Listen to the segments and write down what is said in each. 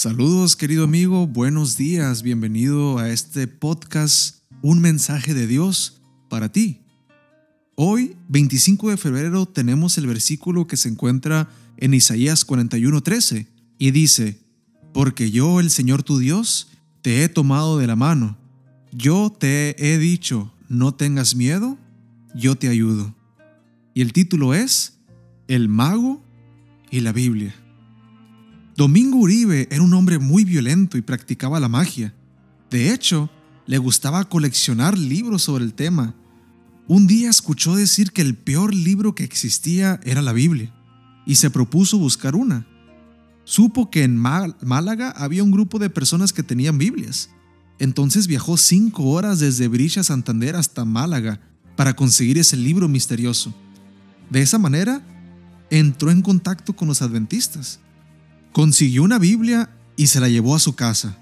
Saludos querido amigo, buenos días, bienvenido a este podcast, un mensaje de Dios para ti. Hoy, 25 de febrero, tenemos el versículo que se encuentra en Isaías 41:13 y dice, Porque yo, el Señor tu Dios, te he tomado de la mano, yo te he dicho, no tengas miedo, yo te ayudo. Y el título es El mago y la Biblia. Domingo Uribe era un hombre muy violento y practicaba la magia. De hecho, le gustaba coleccionar libros sobre el tema. Un día escuchó decir que el peor libro que existía era la Biblia y se propuso buscar una. Supo que en Málaga había un grupo de personas que tenían Biblias. Entonces viajó cinco horas desde Brilla Santander hasta Málaga para conseguir ese libro misterioso. De esa manera, entró en contacto con los adventistas Consiguió una Biblia y se la llevó a su casa.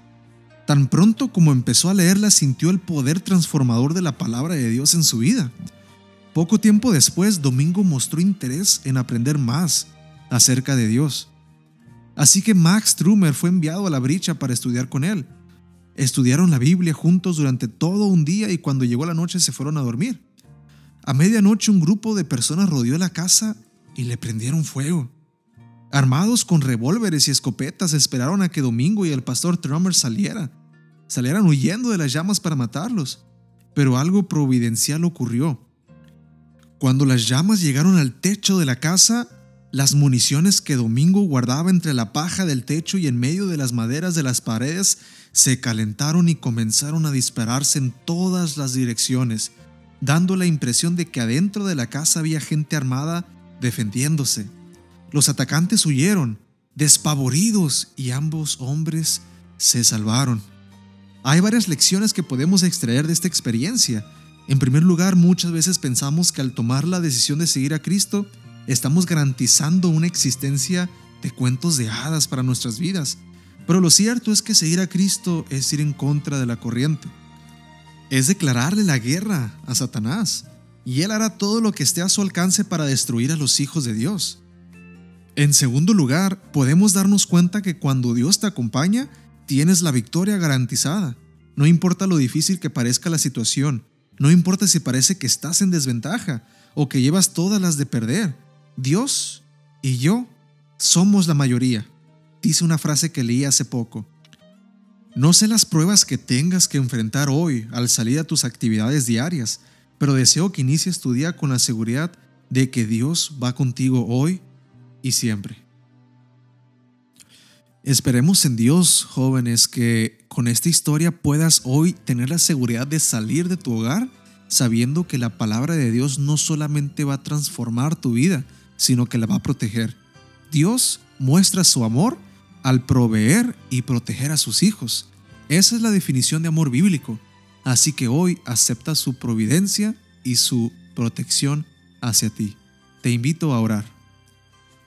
Tan pronto como empezó a leerla sintió el poder transformador de la palabra de Dios en su vida. Poco tiempo después, Domingo mostró interés en aprender más acerca de Dios. Así que Max Trumer fue enviado a la bricha para estudiar con él. Estudiaron la Biblia juntos durante todo un día y cuando llegó la noche se fueron a dormir. A medianoche un grupo de personas rodeó la casa y le prendieron fuego. Armados con revólveres y escopetas, esperaron a que Domingo y el pastor Trummer salieran. Salieran huyendo de las llamas para matarlos. Pero algo providencial ocurrió. Cuando las llamas llegaron al techo de la casa, las municiones que Domingo guardaba entre la paja del techo y en medio de las maderas de las paredes se calentaron y comenzaron a dispararse en todas las direcciones, dando la impresión de que adentro de la casa había gente armada defendiéndose. Los atacantes huyeron, despavoridos, y ambos hombres se salvaron. Hay varias lecciones que podemos extraer de esta experiencia. En primer lugar, muchas veces pensamos que al tomar la decisión de seguir a Cristo, estamos garantizando una existencia de cuentos de hadas para nuestras vidas. Pero lo cierto es que seguir a Cristo es ir en contra de la corriente. Es declararle la guerra a Satanás. Y él hará todo lo que esté a su alcance para destruir a los hijos de Dios. En segundo lugar, podemos darnos cuenta que cuando Dios te acompaña, tienes la victoria garantizada. No importa lo difícil que parezca la situación, no importa si parece que estás en desventaja o que llevas todas las de perder. Dios y yo somos la mayoría, dice una frase que leí hace poco. No sé las pruebas que tengas que enfrentar hoy al salir a tus actividades diarias, pero deseo que inicies tu día con la seguridad de que Dios va contigo hoy y siempre. Esperemos en Dios, jóvenes, que con esta historia puedas hoy tener la seguridad de salir de tu hogar sabiendo que la palabra de Dios no solamente va a transformar tu vida, sino que la va a proteger. Dios muestra su amor al proveer y proteger a sus hijos. Esa es la definición de amor bíblico. Así que hoy acepta su providencia y su protección hacia ti. Te invito a orar.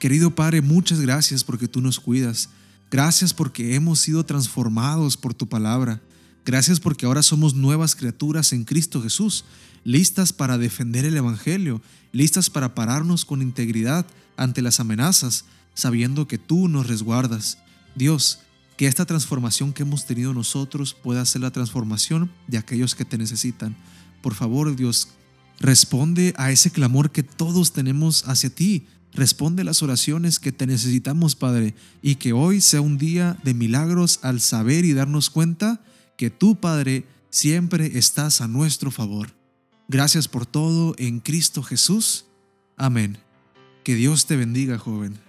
Querido Padre, muchas gracias porque tú nos cuidas. Gracias porque hemos sido transformados por tu palabra. Gracias porque ahora somos nuevas criaturas en Cristo Jesús, listas para defender el Evangelio, listas para pararnos con integridad ante las amenazas, sabiendo que tú nos resguardas. Dios, que esta transformación que hemos tenido nosotros pueda ser la transformación de aquellos que te necesitan. Por favor, Dios, responde a ese clamor que todos tenemos hacia ti Responde las oraciones que te necesitamos, Padre, y que hoy sea un día de milagros al saber y darnos cuenta que tú, Padre, siempre estás a nuestro favor. Gracias por todo en Cristo Jesús. Amén. Que Dios te bendiga, joven.